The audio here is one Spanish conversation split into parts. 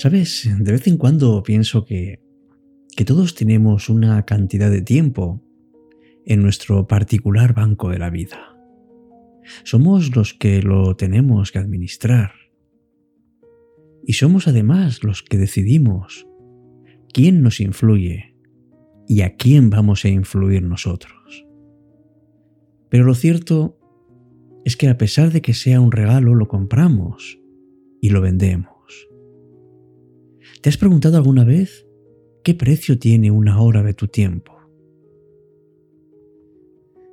Sabes, de vez en cuando pienso que, que todos tenemos una cantidad de tiempo en nuestro particular banco de la vida. Somos los que lo tenemos que administrar. Y somos además los que decidimos quién nos influye y a quién vamos a influir nosotros. Pero lo cierto es que a pesar de que sea un regalo, lo compramos y lo vendemos. ¿Te has preguntado alguna vez qué precio tiene una hora de tu tiempo?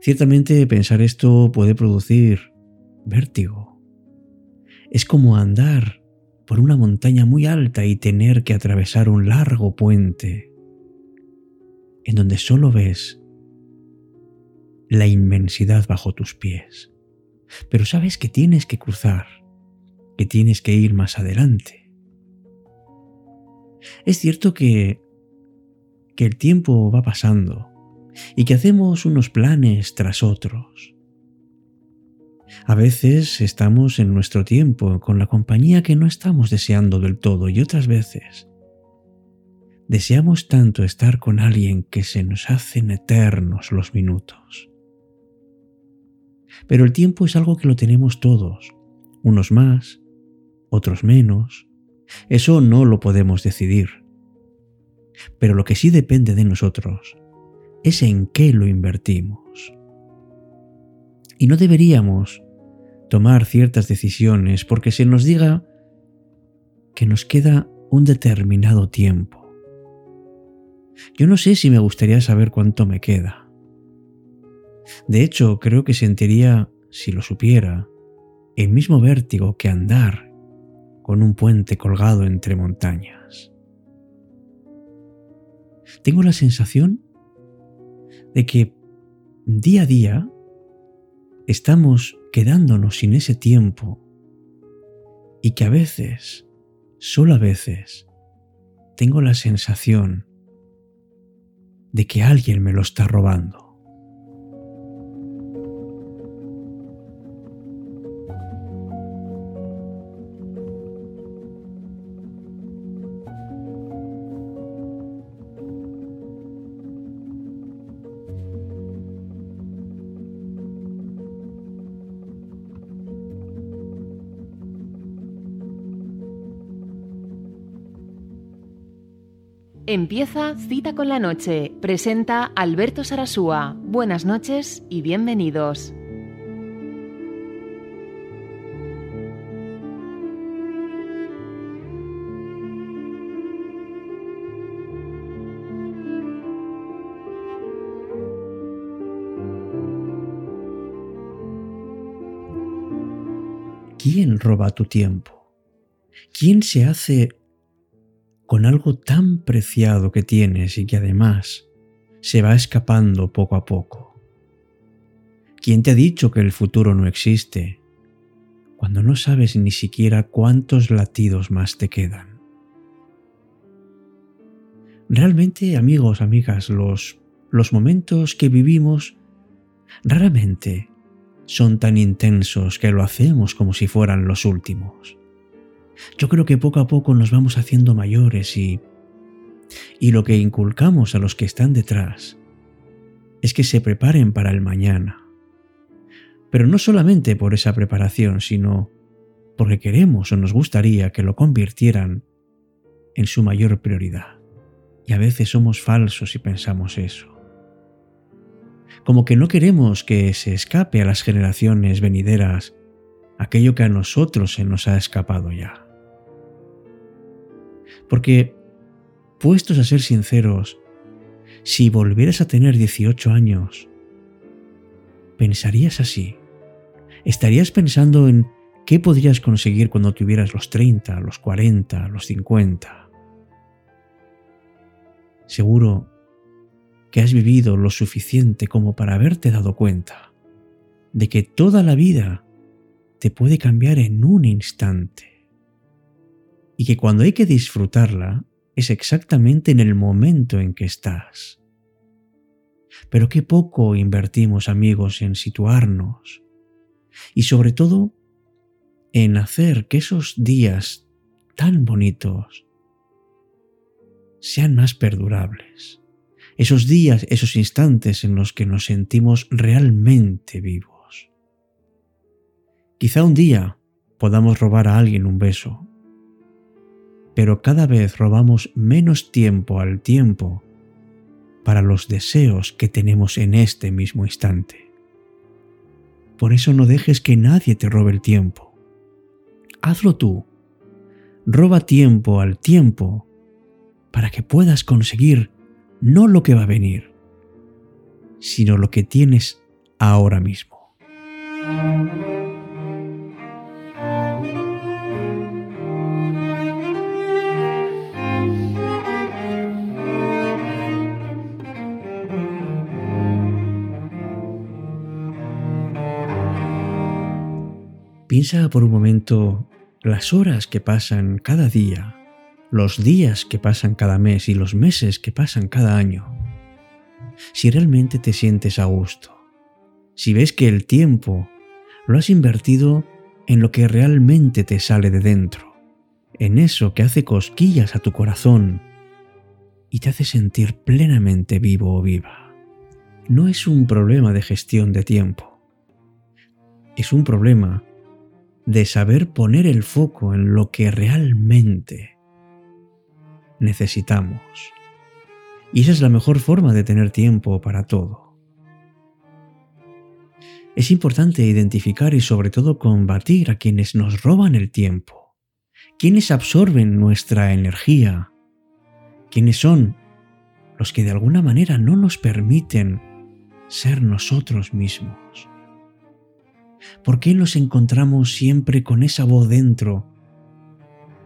Ciertamente pensar esto puede producir vértigo. Es como andar por una montaña muy alta y tener que atravesar un largo puente en donde solo ves la inmensidad bajo tus pies. Pero sabes que tienes que cruzar, que tienes que ir más adelante. Es cierto que, que el tiempo va pasando y que hacemos unos planes tras otros. A veces estamos en nuestro tiempo con la compañía que no estamos deseando del todo y otras veces deseamos tanto estar con alguien que se nos hacen eternos los minutos. Pero el tiempo es algo que lo tenemos todos, unos más, otros menos. Eso no lo podemos decidir. Pero lo que sí depende de nosotros es en qué lo invertimos. Y no deberíamos tomar ciertas decisiones porque se nos diga que nos queda un determinado tiempo. Yo no sé si me gustaría saber cuánto me queda. De hecho, creo que sentiría, si lo supiera, el mismo vértigo que andar con un puente colgado entre montañas. Tengo la sensación de que día a día estamos quedándonos sin ese tiempo y que a veces, solo a veces, tengo la sensación de que alguien me lo está robando. Empieza Cita con la Noche. Presenta Alberto Sarasúa. Buenas noches y bienvenidos. ¿Quién roba tu tiempo? ¿Quién se hace con algo tan preciado que tienes y que además se va escapando poco a poco. ¿Quién te ha dicho que el futuro no existe cuando no sabes ni siquiera cuántos latidos más te quedan? Realmente, amigos, amigas, los, los momentos que vivimos raramente son tan intensos que lo hacemos como si fueran los últimos. Yo creo que poco a poco nos vamos haciendo mayores y, y lo que inculcamos a los que están detrás es que se preparen para el mañana. Pero no solamente por esa preparación, sino porque queremos o nos gustaría que lo convirtieran en su mayor prioridad. Y a veces somos falsos y pensamos eso. Como que no queremos que se escape a las generaciones venideras aquello que a nosotros se nos ha escapado ya. Porque, puestos a ser sinceros, si volvieras a tener 18 años, ¿pensarías así? ¿Estarías pensando en qué podrías conseguir cuando tuvieras los 30, los 40, los 50? Seguro que has vivido lo suficiente como para haberte dado cuenta de que toda la vida te puede cambiar en un instante y que cuando hay que disfrutarla es exactamente en el momento en que estás. Pero qué poco invertimos amigos en situarnos y sobre todo en hacer que esos días tan bonitos sean más perdurables. Esos días, esos instantes en los que nos sentimos realmente vivos. Quizá un día podamos robar a alguien un beso, pero cada vez robamos menos tiempo al tiempo para los deseos que tenemos en este mismo instante. Por eso no dejes que nadie te robe el tiempo. Hazlo tú. Roba tiempo al tiempo para que puedas conseguir no lo que va a venir, sino lo que tienes ahora mismo. Piensa por un momento las horas que pasan cada día, los días que pasan cada mes y los meses que pasan cada año. Si realmente te sientes a gusto, si ves que el tiempo lo has invertido en lo que realmente te sale de dentro, en eso que hace cosquillas a tu corazón y te hace sentir plenamente vivo o viva. No es un problema de gestión de tiempo, es un problema de saber poner el foco en lo que realmente necesitamos. Y esa es la mejor forma de tener tiempo para todo. Es importante identificar y sobre todo combatir a quienes nos roban el tiempo, quienes absorben nuestra energía, quienes son los que de alguna manera no nos permiten ser nosotros mismos. ¿Por qué nos encontramos siempre con esa voz dentro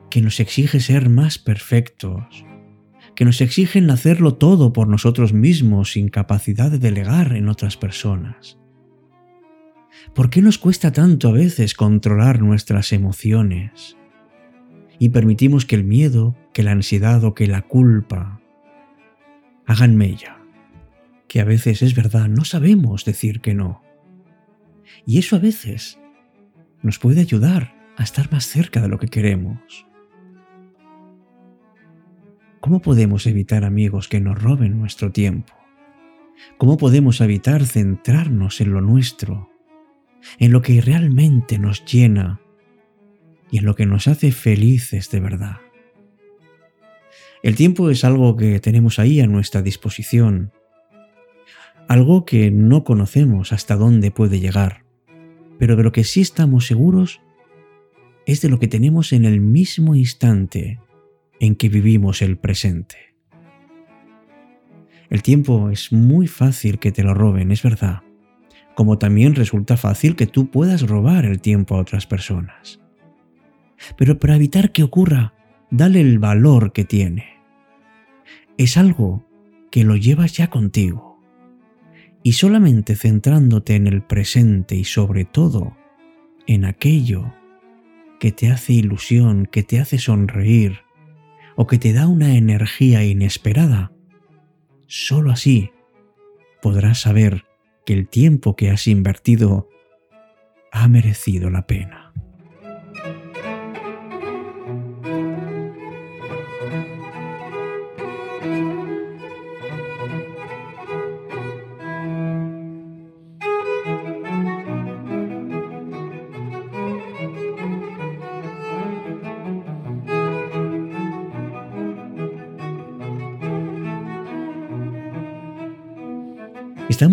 que nos exige ser más perfectos, que nos exigen hacerlo todo por nosotros mismos sin capacidad de delegar en otras personas? ¿Por qué nos cuesta tanto a veces controlar nuestras emociones? Y permitimos que el miedo, que la ansiedad o que la culpa hagan mella. Que a veces es verdad, no sabemos decir que no. Y eso a veces nos puede ayudar a estar más cerca de lo que queremos. ¿Cómo podemos evitar amigos que nos roben nuestro tiempo? ¿Cómo podemos evitar centrarnos en lo nuestro, en lo que realmente nos llena y en lo que nos hace felices de verdad? El tiempo es algo que tenemos ahí a nuestra disposición, algo que no conocemos hasta dónde puede llegar pero de lo que sí estamos seguros es de lo que tenemos en el mismo instante en que vivimos el presente. El tiempo es muy fácil que te lo roben, es verdad, como también resulta fácil que tú puedas robar el tiempo a otras personas. Pero para evitar que ocurra, dale el valor que tiene. Es algo que lo llevas ya contigo y solamente centrándote en el presente y sobre todo en aquello que te hace ilusión, que te hace sonreír o que te da una energía inesperada, solo así podrás saber que el tiempo que has invertido ha merecido la pena.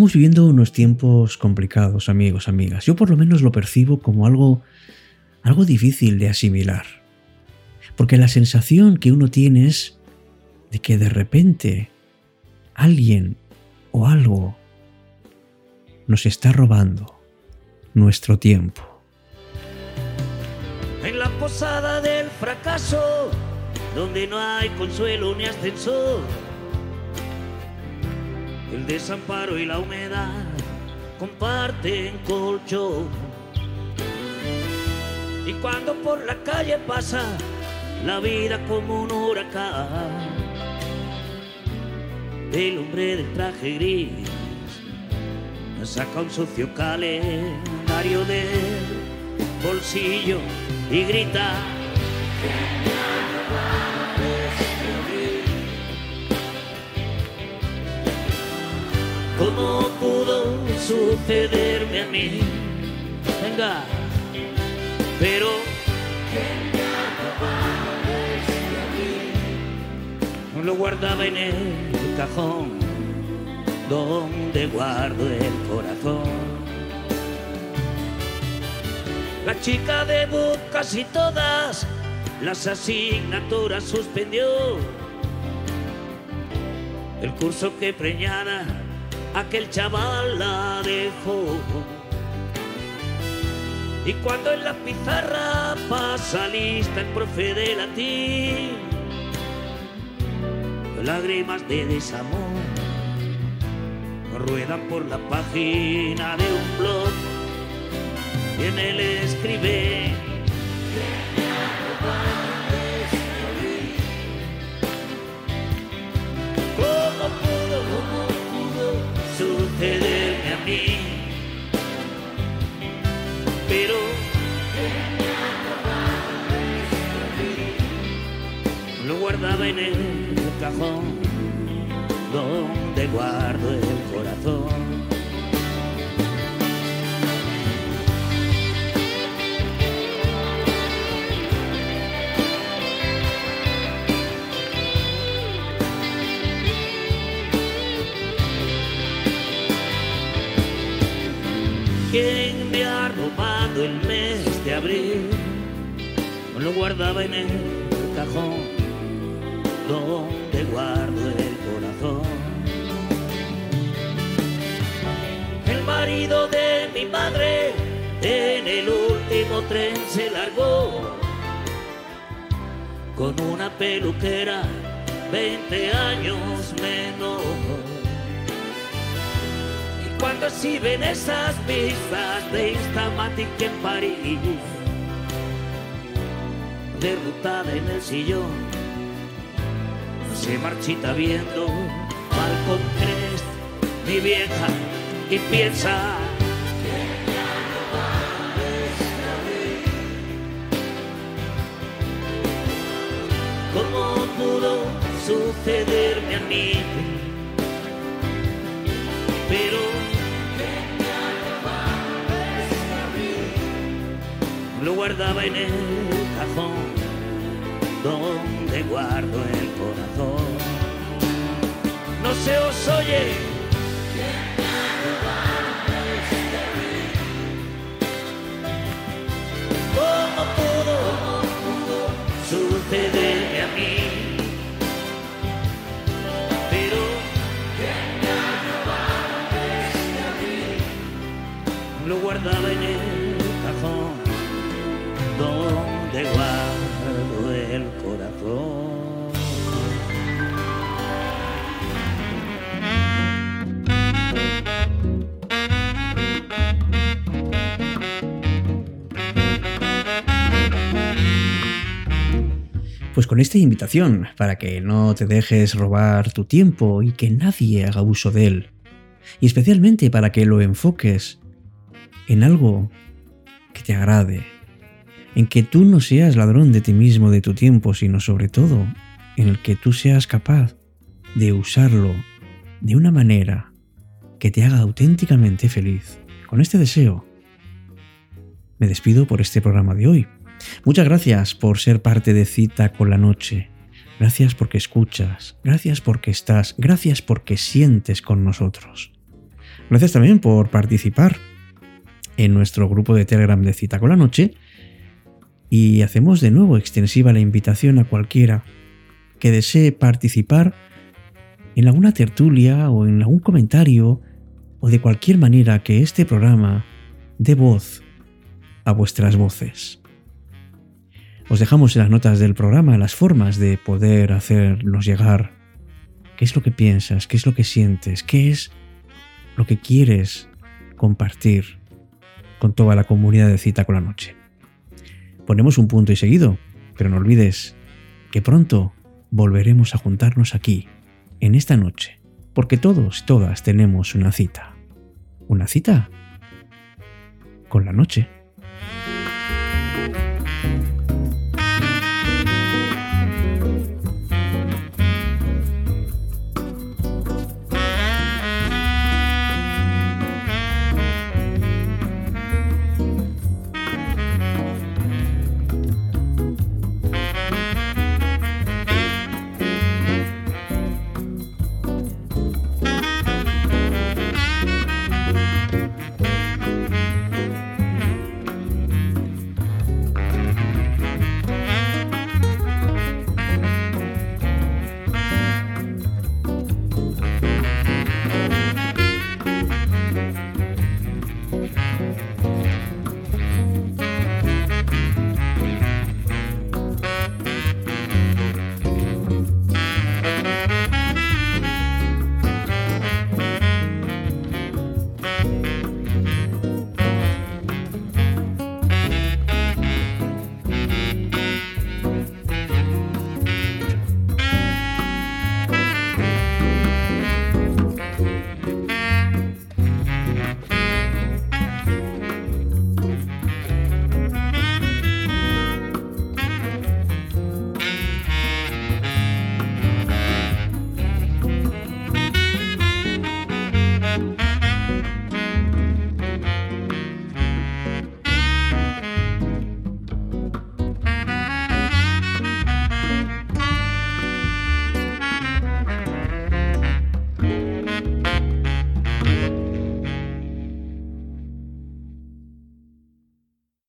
Estamos viviendo unos tiempos complicados, amigos, amigas. Yo por lo menos lo percibo como algo algo difícil de asimilar. Porque la sensación que uno tiene es de que de repente alguien o algo nos está robando nuestro tiempo. En la posada del fracaso, donde no hay consuelo ni ascensor el desamparo y la humedad comparten colchón. Y cuando por la calle pasa la vida como un huracán, el hombre del traje gris saca un sucio calendario del bolsillo y grita ¿Cómo pudo sucederme a mí? Venga, pero lo guardaba en el cajón donde guardo el corazón. La chica de book casi todas las asignaturas suspendió. El curso que preñara aquel chaval la dejó. Y cuando en la pizarra pasa lista el profe de latín, lágrimas de desamor ruedan por la página de un blog y en él escribe Pero lo guardaba en el cajón donde guardo el corazón. ¿Quién me ha el mes de abril? Lo guardaba en el cajón donde guardo el corazón. El marido de mi madre en el último tren se largó con una peluquera 20 años menos. Cuando así ven esas vistas de Instamatic en París, derrotada en el sillón, se marchita viendo Malcolm Crest, mi vieja, y piensa ¿Cómo pudo sucederme a mí? Pero guardaba en el cajón donde guardo el corazón. No se os oye. ¿Cómo pudo, sucederme a mí? Pero lo guardaba en el Pues con esta invitación, para que no te dejes robar tu tiempo y que nadie haga uso de él, y especialmente para que lo enfoques en algo que te agrade, en que tú no seas ladrón de ti mismo, de tu tiempo, sino sobre todo en el que tú seas capaz de usarlo de una manera que te haga auténticamente feliz. Con este deseo, me despido por este programa de hoy. Muchas gracias por ser parte de Cita con la Noche. Gracias porque escuchas, gracias porque estás, gracias porque sientes con nosotros. Gracias también por participar en nuestro grupo de Telegram de Cita con la Noche y hacemos de nuevo extensiva la invitación a cualquiera que desee participar en alguna tertulia o en algún comentario o de cualquier manera que este programa dé voz a vuestras voces. Os dejamos en las notas del programa las formas de poder hacernos llegar qué es lo que piensas, qué es lo que sientes, qué es lo que quieres compartir con toda la comunidad de Cita con la Noche. Ponemos un punto y seguido, pero no olvides que pronto volveremos a juntarnos aquí, en esta noche, porque todos y todas tenemos una cita. Una cita con la noche.